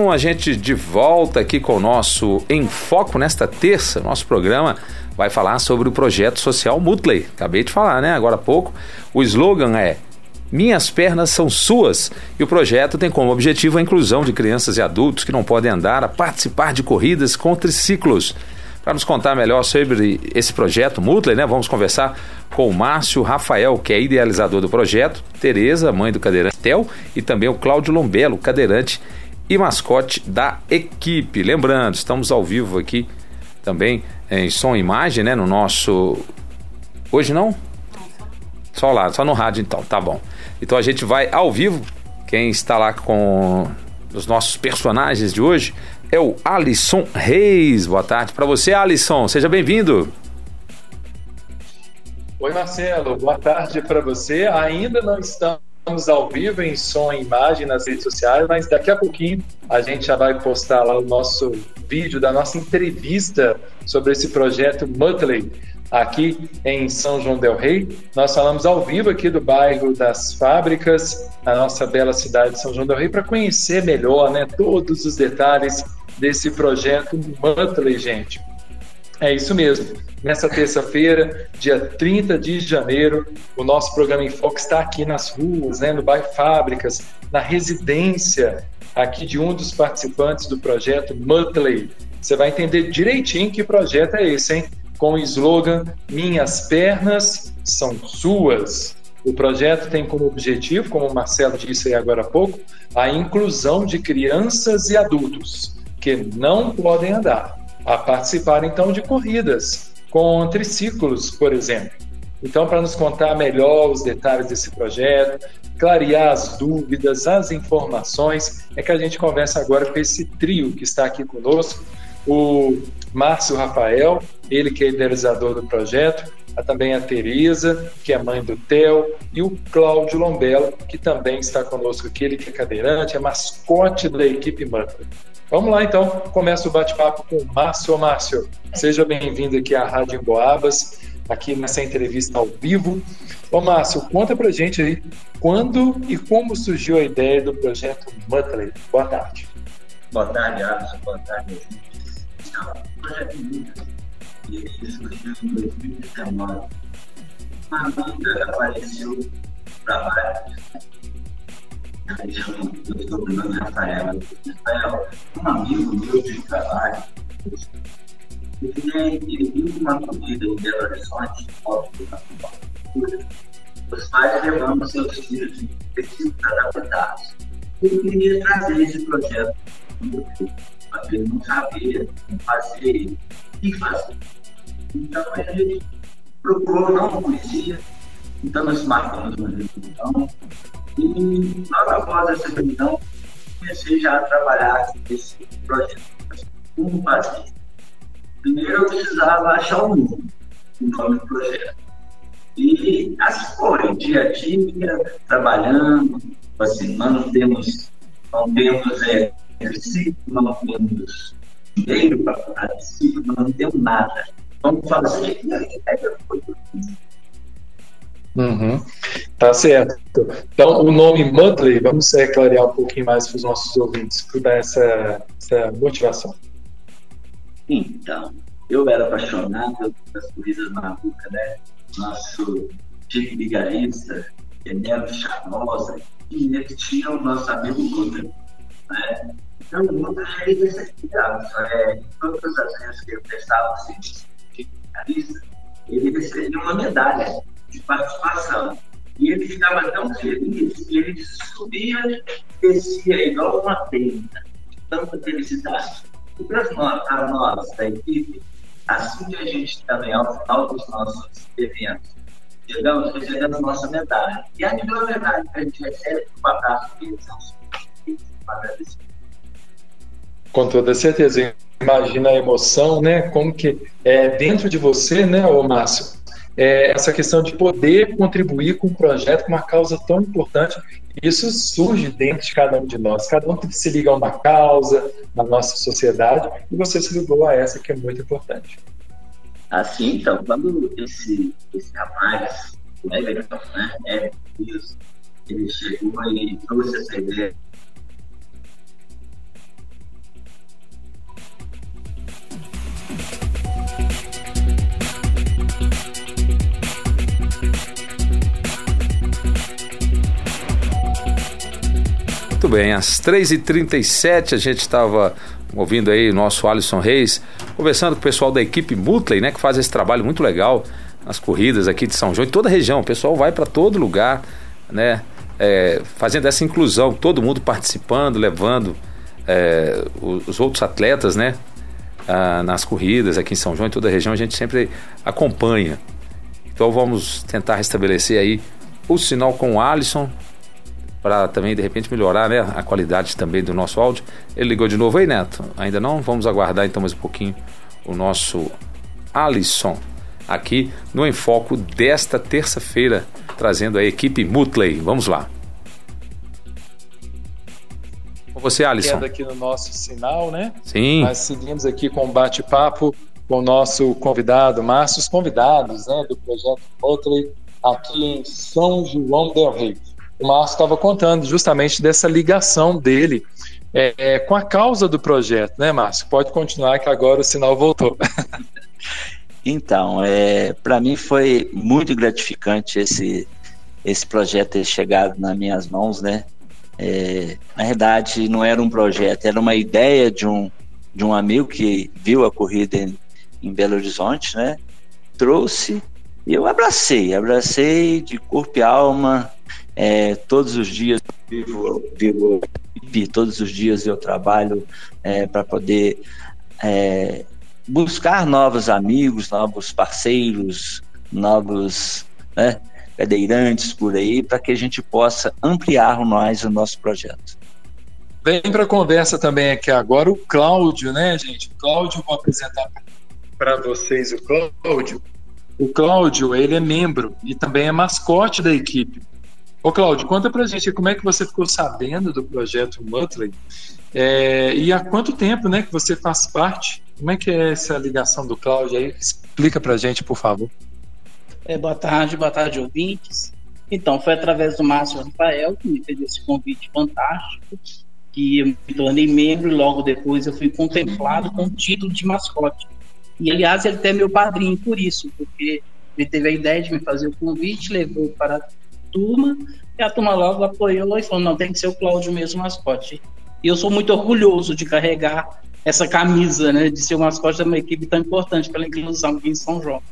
Bom, a gente de volta aqui com o nosso Em Foco nesta terça. Nosso programa vai falar sobre o projeto social Mutley. Acabei de falar, né? Agora há pouco. O slogan é minhas pernas são suas e o projeto tem como objetivo a inclusão de crianças e adultos que não podem andar a participar de corridas com triciclos. Para nos contar melhor sobre esse projeto Mutley, né, vamos conversar com o Márcio Rafael, que é idealizador do projeto, Tereza, mãe do cadeirante Tel, e também o Cláudio Lombelo, cadeirante e mascote da equipe. Lembrando, estamos ao vivo aqui também em som e imagem, né, no nosso Hoje não? Só lá, só no rádio então, tá bom. Então a gente vai ao vivo. Quem está lá com os nossos personagens de hoje é o Alisson Reis. Boa tarde para você, Alisson. Seja bem-vindo. Oi, Marcelo. Boa tarde para você. Ainda não estamos ao vivo em som e imagem nas redes sociais, mas daqui a pouquinho a gente já vai postar lá o nosso vídeo da nossa entrevista sobre esse projeto Mutley aqui em São João del Rei. Nós falamos ao vivo aqui do bairro das Fábricas, na nossa bela cidade de São João del Rei, para conhecer melhor né, todos os detalhes desse projeto Monthly, gente. É isso mesmo. Nessa terça-feira, dia 30 de janeiro, o nosso programa em Foco está aqui nas ruas, né, no bairro Fábricas, na residência aqui de um dos participantes do projeto Monthly. Você vai entender direitinho que projeto é esse, hein? com o slogan Minhas pernas são suas. O projeto tem como objetivo, como o Marcelo disse aí agora há pouco, a inclusão de crianças e adultos que não podem andar, a participar então de corridas com triciclos, por exemplo. Então, para nos contar melhor os detalhes desse projeto, clarear as dúvidas, as informações, é que a gente conversa agora com esse trio que está aqui conosco, o Márcio Rafael, ele que é idealizador do projeto, há também a Tereza, que é mãe do Theo, e o Cláudio Lombello, que também está conosco aqui, ele que é cadeirante, é mascote da equipe Mantra. Vamos lá então, começa o bate-papo com o Márcio. Márcio, seja bem-vindo aqui à Rádio Boabas, aqui nessa entrevista ao vivo. Ô Márcio, conta pra gente aí quando e como surgiu a ideia do projeto Mutley. Boa tarde. Boa tarde, Alisson. Boa tarde, o projeto Mutley e ele surgiu em 2019. Uma amiga apareceu para vários aí chama meu sobrenome Rafael. Rafael, um amigo meu de trabalho, ele, ele viu uma corrida em Belo Horizonte, óbvio, na cultura. Os pais levando seus filhos em específico adaptados. Ele queria trazer esse projeto mas ele não sabia como fazer, o que fazer. Então a gente procurou, não conhecia, então nós marcamos uma reunião e logo após essa reunião comecei já a trabalhar nesse projeto. Como fazer? Primeiro eu precisava achar o nome, o nome do projeto. E assim foi, dia a dia, trabalhando, assim, não temos, não temos é, não temos dinheiro para pagar ciclo, não temos nada Vamos fazer. Uhum. Tá certo. Então, o nome Monthly, vamos clarear um pouquinho mais para os nossos ouvintes, para dar essa, essa motivação. Então, eu era apaixonado pelas corridas malucas, né? Nosso Chico Vigarista, Enelo Charmosa, e ele tinha o nosso amigo Luta, né? Então, o Luta ser criado. É, todas as vezes que eu prestava assim, ele recebia uma medalha participação. E ele ficava tão feliz que ele subia descia igual uma tenda. Tanta felicidade. E para nós, a da equipe, assim que a gente também, ao final dos nossos eventos, chegamos recebendo nossa medalha. E a melhor medalha que a gente recebe por abraço deles são os Com toda certeza imagina a emoção, né? Como que é dentro de você, né, ô Márcio? É, essa questão de poder contribuir com um projeto, com uma causa tão importante, isso surge dentro de cada um de nós. Cada um se liga a uma causa na nossa sociedade e você se ligou a essa que é muito importante. Assim, então, quando esse, esse rapaz, o Everton, né, é, ele chegou e trouxe essa ideia Muito bem, às 3h37 a gente estava ouvindo aí o nosso Alisson Reis, conversando com o pessoal da equipe Mutley, né, que faz esse trabalho muito legal nas corridas aqui de São João, em toda a região. O pessoal vai para todo lugar, né, é, fazendo essa inclusão, todo mundo participando, levando é, os outros atletas, né, nas corridas aqui em São João, em toda a região, a gente sempre acompanha. Então vamos tentar restabelecer aí o sinal com o Alisson, para também de repente melhorar né, a qualidade também do nosso áudio. Ele ligou de novo aí, Neto? Ainda não? Vamos aguardar então mais um pouquinho o nosso Alisson aqui no Enfoco desta terça-feira, trazendo a equipe Mutley. Vamos lá. Com você, Alisson. aqui no nosso sinal, né? Sim. Nós seguimos aqui com um bate-papo com o nosso convidado, Márcio, os convidados né, do projeto Mutley aqui em São João del Rei o Márcio estava contando justamente dessa ligação dele é, é, com a causa do projeto, né, Márcio? Pode continuar que agora o sinal voltou. então, é, para mim foi muito gratificante esse, esse projeto ter chegado nas minhas mãos, né? É, na verdade, não era um projeto, era uma ideia de um, de um amigo que viu a corrida em, em Belo Horizonte, né? Trouxe e eu abracei, abracei de corpo e alma, é, todos os dias vivo, vivo todos os dias eu trabalho é, para poder é, buscar novos amigos, novos parceiros, novos né, cadeirantes por aí, para que a gente possa ampliar mais o nosso projeto. Vem para a conversa também aqui agora o Cláudio, né, gente? Cláudio, vou apresentar para vocês o Cláudio. O Cláudio, ele é membro e também é mascote da equipe. Ô, Cláudio, conta pra gente como é que você ficou sabendo do projeto Mutley é, e há quanto tempo né, que você faz parte? Como é que é essa ligação do Cláudio aí? Explica pra gente, por favor. É, boa tarde, boa tarde, ouvintes. Então, foi através do Márcio Rafael que me fez esse convite fantástico, que eu me tornei membro e logo depois eu fui contemplado com o título de mascote. E, aliás, ele até é meu padrinho por isso, porque ele teve a ideia de me fazer o convite, levou para turma, e a turma logo apoiou e falou: não, tem que ser o Cláudio mesmo mascote. E eu sou muito orgulhoso de carregar essa camisa, né, de ser o mascote de uma equipe tão importante pela inclusão aqui em São João.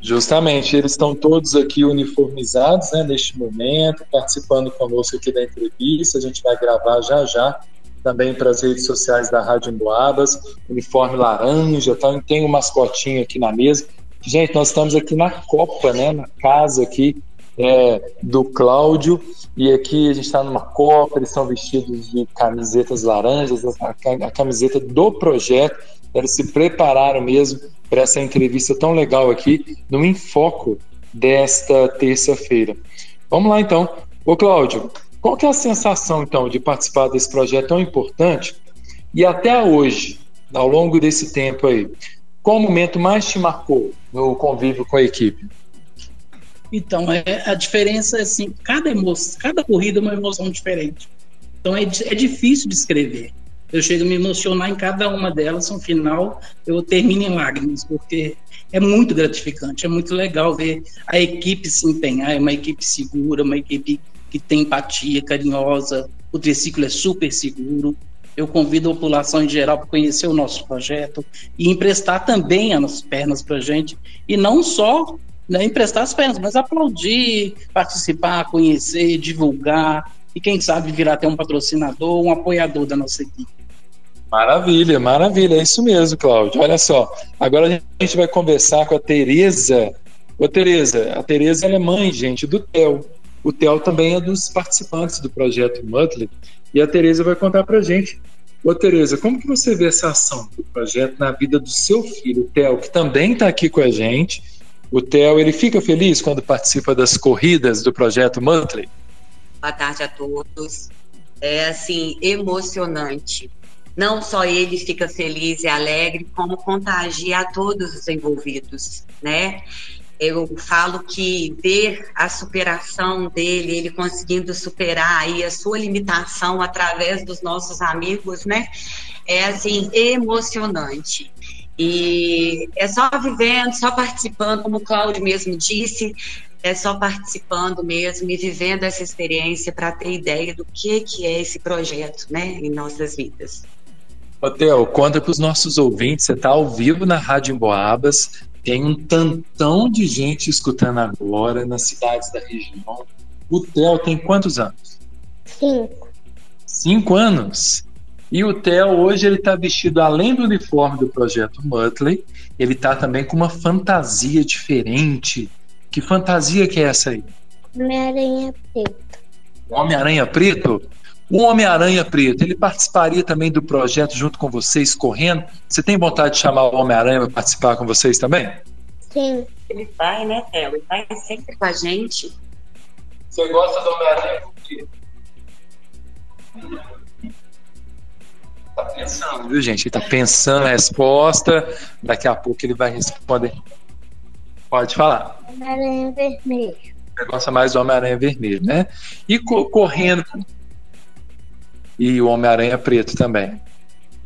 Justamente, eles estão todos aqui uniformizados né, neste momento, participando conosco aqui da entrevista. A gente vai gravar já já também para as redes sociais da Rádio Emboabas, uniforme laranja, tá? tem um mascotinho aqui na mesa. Gente, nós estamos aqui na Copa, né, na casa aqui é, do Cláudio. E aqui a gente está numa Copa, eles são vestidos de camisetas laranjas, a, a camiseta do projeto. Eles se prepararam mesmo para essa entrevista tão legal aqui no Enfoco desta terça-feira. Vamos lá então. Ô Cláudio, qual que é a sensação então de participar desse projeto tão importante e até hoje, ao longo desse tempo aí, qual momento mais te marcou no convívio com a equipe? Então, é, a diferença é assim, cada emoção, cada corrida é uma emoção diferente. Então é, é difícil de escrever. Eu chego a me emocionar em cada uma delas, no final eu termino em lágrimas, porque é muito gratificante, é muito legal ver a equipe se empenhar, é uma equipe segura, uma equipe que tem empatia, carinhosa, o triciclo é super seguro. Eu convido a população em geral para conhecer o nosso projeto e emprestar também as pernas para a gente, e não só né, emprestar as pernas, mas aplaudir, participar, conhecer, divulgar e quem sabe virar até um patrocinador, um apoiador da nossa equipe. Maravilha, maravilha, é isso mesmo, Cláudio. Olha só, agora a gente vai conversar com a Tereza. Ô, Tereza, a Tereza é mãe, gente, do Theo. O Theo também é dos participantes do projeto Mutley e a Tereza vai contar pra gente. Ô, Tereza, como que você vê essa ação do projeto na vida do seu filho, o Theo, que também está aqui com a gente o Theo, ele fica feliz quando participa das corridas do projeto Monthly? Boa tarde a todos. É assim, emocionante. Não só ele fica feliz e alegre, como contagia a todos os envolvidos, né? Eu falo que ver a superação dele, ele conseguindo superar aí a sua limitação através dos nossos amigos, né? É assim emocionante. E é só vivendo, só participando, como o Cláudio mesmo disse, é só participando mesmo e vivendo essa experiência para ter ideia do que, que é esse projeto né, em nossas vidas. Hotel, conta para os nossos ouvintes, você está ao vivo na Rádio Emboabas, tem um tantão de gente escutando agora nas cidades da região. O Theo tem quantos anos? Cinco. Cinco anos? E o Theo hoje ele está vestido além do uniforme do projeto Mutley, ele está também com uma fantasia diferente. Que fantasia que é essa aí? Homem-Aranha Preto. Homem-Aranha Preto? O Homem-Aranha Preto, ele participaria também do projeto junto com vocês, correndo? Você tem vontade de chamar o Homem-Aranha para participar com vocês também? Sim. Ele vai, né, Theo? Ele vai sempre com a gente. Você gosta do Homem-Aranha por quê? Tá pensando, viu, gente? Ele tá pensando a resposta. Daqui a pouco ele vai responder. Pode falar. Homem-Aranha Vermelho. Você gosta mais do Homem-Aranha Vermelho, né? E co correndo. E o Homem-Aranha Preto também.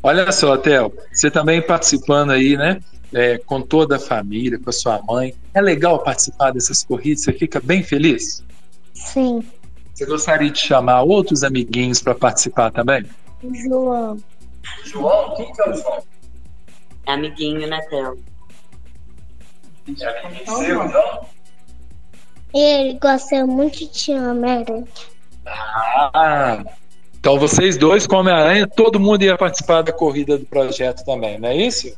Olha só, Theo, você também participando aí, né? É, com toda a família, com a sua mãe. É legal participar dessas corridas? Você fica bem feliz? Sim. Você gostaria de chamar outros amiguinhos para participar também? João. João? Quem que é o João? É amiguinho, né, Theo? É amiguinho seu, não? Ele gosta muito de Homem-Aranha. Ah, então vocês dois com Homem-Aranha, todo mundo ia participar da corrida do projeto também, não é isso?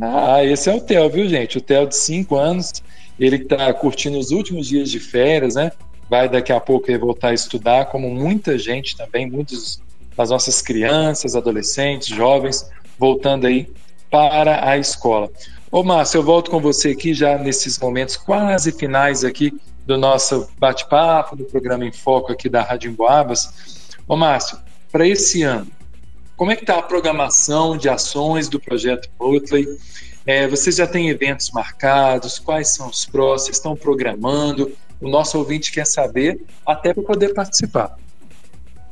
Ah, esse é o Theo, viu, gente? O Theo de 5 anos, ele que está curtindo os últimos dias de férias, né? Vai daqui a pouco voltar a estudar, como muita gente também, muitos das nossas crianças, adolescentes, jovens, voltando aí para a escola. Ô Márcio, eu volto com você aqui já nesses momentos quase finais aqui do nosso bate-papo, do programa em Foco aqui da Rádio Emboabas. Ô Márcio, para esse ano, como é que está a programação de ações do projeto Motley? É, vocês já têm eventos marcados? Quais são os próximos? Estão programando? O nosso ouvinte quer saber, até para poder participar.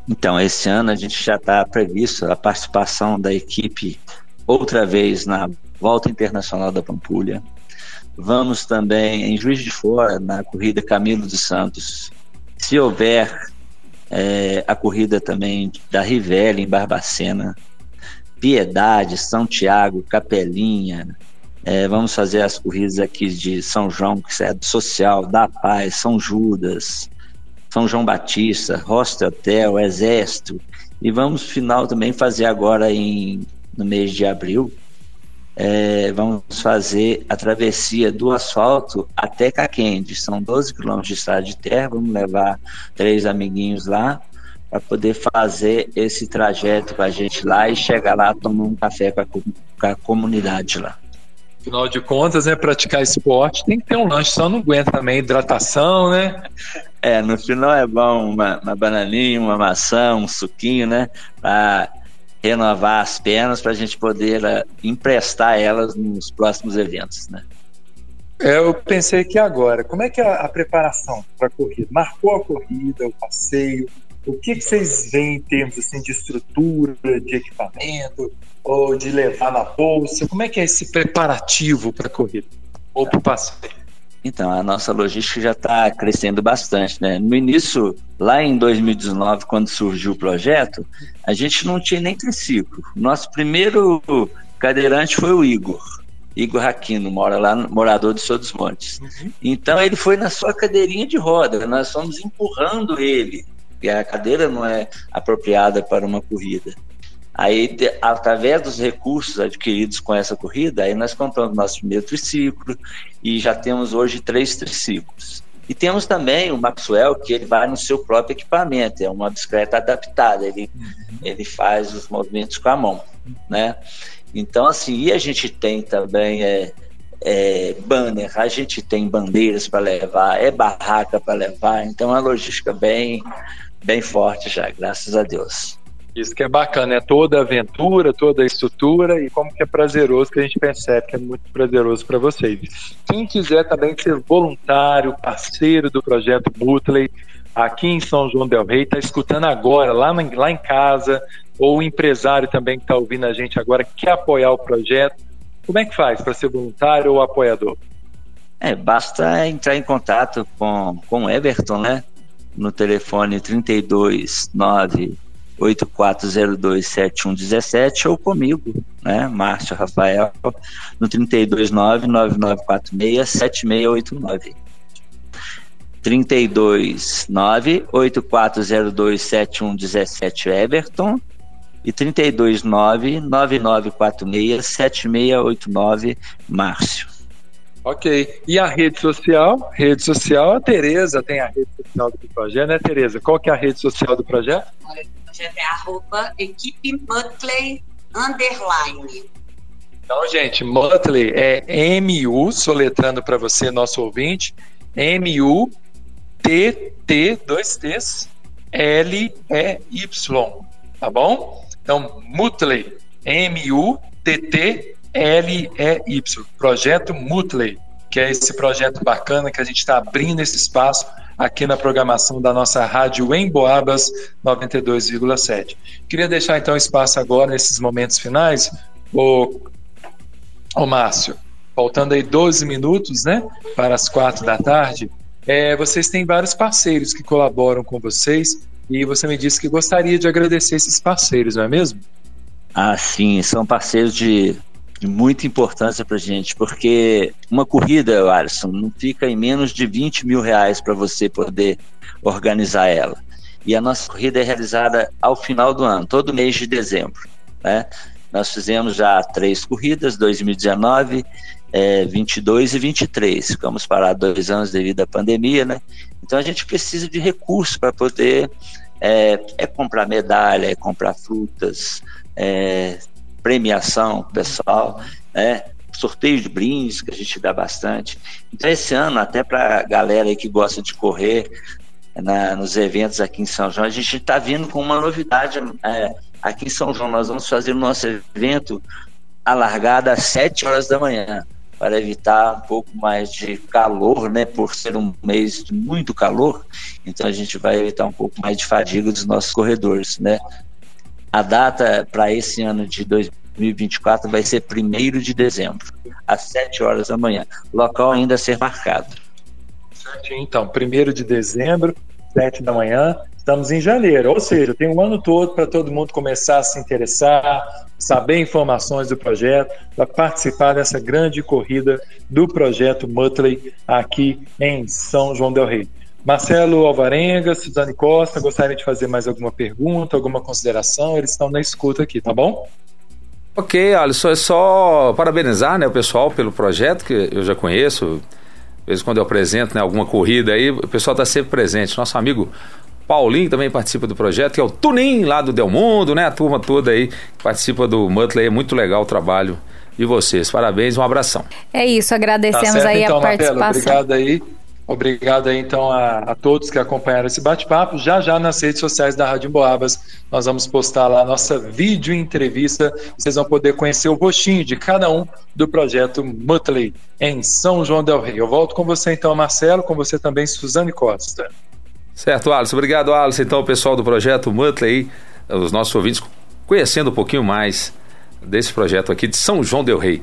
Então, esse ano a gente já está previsto a participação da equipe outra vez na Volta Internacional da Pampulha. Vamos também em Juiz de Fora, na corrida Camilo dos Santos. Se houver é, a corrida também da Rivelle, em Barbacena. Piedade, São Tiago, Capelinha. É, vamos fazer as corridas aqui de São João, que é do Social, da Paz, São Judas, São João Batista, Hostel Hotel, Exército. E vamos, final, também fazer agora em, no mês de abril, é, vamos fazer a travessia do asfalto até Caquende. São 12 quilômetros de estrada de terra. Vamos levar três amiguinhos lá para poder fazer esse trajeto com a gente lá e chegar lá tomar um café com a comunidade lá. Afinal de contas, né, praticar esporte tem que ter um lanche, só não aguenta também hidratação, né? É, no final é bom uma, uma bananinha, uma maçã, um suquinho, né? Pra renovar as pernas para a gente poder uh, emprestar elas nos próximos eventos, né? É, eu pensei que agora, como é que é a preparação para a corrida? Marcou a corrida, o passeio? O que, que vocês veem em termos assim, de estrutura, de equipamento, ou de levar na bolsa? Como é que é esse preparativo para a corrida ou para o passeio? Então, a nossa logística já está crescendo bastante, né? No início, lá em 2019, quando surgiu o projeto, a gente não tinha nem triciclo. Nosso primeiro cadeirante foi o Igor. Igor Raquino, mora lá, morador de São dos Montes. Uhum. Então ele foi na sua cadeirinha de roda, nós fomos empurrando ele, porque a cadeira não é apropriada para uma corrida. Aí, através dos recursos adquiridos com essa corrida, aí nós compramos nosso primeiro triciclo e já temos hoje três triciclos. E temos também o Maxwell, que ele vai no seu próprio equipamento, é uma bicicleta adaptada, ele, uhum. ele faz os movimentos com a mão, né? Então, assim, e a gente tem também é, é banner, a gente tem bandeiras para levar, é barraca para levar, então é uma logística bem, bem forte já, graças a Deus. Isso que é bacana, é toda a aventura, toda a estrutura e como que é prazeroso que a gente percebe que é muito prazeroso para vocês. Quem quiser também ser voluntário, parceiro do projeto Butley, aqui em São João del Rei, está escutando agora, lá, lá em casa, ou o empresário também que está ouvindo a gente agora, quer apoiar o projeto, Como é que faz para ser voluntário ou apoiador? É, basta entrar em contato com, com o Everton, né? No telefone 329 84027117 ou comigo, né, Márcio Rafael, no 329 9946 7689. 329 84027117 Everton e 329 9946 7689 Márcio. Ok. E a rede social? Rede social, a Tereza tem a rede social do projeto, né, Tereza? Qual que é a rede social do projeto? projeto é arroba equipe Mutley underline. Então, gente, Mutley é M-U, soletrando para você, nosso ouvinte, M-U-T-T, dois T's, L-E-Y, tá bom? Então, Mutley, M-U-T-T-L-E-Y, projeto Mutley, que é esse projeto bacana que a gente está abrindo esse espaço aqui na programação da nossa rádio em Boabas 92,7. Queria deixar então espaço agora nesses momentos finais, o, o Márcio, faltando aí 12 minutos, né, para as quatro da tarde. É, vocês têm vários parceiros que colaboram com vocês e você me disse que gostaria de agradecer esses parceiros, não é mesmo? Ah, sim, são parceiros de de muita importância para gente, porque uma corrida, Alisson, não fica em menos de 20 mil reais para você poder organizar ela. E a nossa corrida é realizada ao final do ano, todo mês de dezembro. Né? Nós fizemos já três corridas, 2019, é, 22 e 23. Ficamos parados dois anos devido à pandemia, né? Então a gente precisa de recursos para poder é, é, comprar medalha, é comprar frutas, é, premiação pessoal, né? sorteio de brindes que a gente dá bastante. Então esse ano até para a galera que gosta de correr na, nos eventos aqui em São João, a gente está vindo com uma novidade é, aqui em São João. Nós vamos fazer o nosso evento alargado às 7 horas da manhã para evitar um pouco mais de calor, né? Por ser um mês de muito calor, então a gente vai evitar um pouco mais de fadiga dos nossos corredores, né? A data para esse ano de 2024 vai ser 1 de dezembro, às 7 horas da manhã. Local ainda a ser marcado. Então, 1 de dezembro, 7 da manhã, estamos em janeiro, ou seja, tem um ano todo para todo mundo começar a se interessar, saber informações do projeto, para participar dessa grande corrida do projeto Mutley aqui em São João del Rei. Marcelo Alvarenga, Suzane Costa, gostaria de fazer mais alguma pergunta, alguma consideração? Eles estão na escuta aqui, tá bom? Ok, Alisson, é só parabenizar né, o pessoal pelo projeto que eu já conheço. Às vezes quando eu apresento né, alguma corrida aí, o pessoal está sempre presente. Nosso amigo Paulinho também participa do projeto, que é o Tunim lá do Del Mundo, né? A turma toda aí que participa do Mutley. É muito legal o trabalho de vocês. Parabéns, um abração. É isso, agradecemos tá certo, aí então, a participação. Martelo, obrigado aí. Obrigado aí, então, a, a, todos que acompanharam esse bate-papo. Já já nas redes sociais da Rádio Boabas, nós vamos postar lá a nossa vídeo entrevista. Vocês vão poder conhecer o rostinho de cada um do projeto Mutley em São João del Rei. Eu volto com você, então, Marcelo, com você também, Suzane Costa. Certo, Alisson. Obrigado, Alisson. Então, o pessoal do projeto Mutley, os nossos ouvintes, conhecendo um pouquinho mais desse projeto aqui de São João del Rei.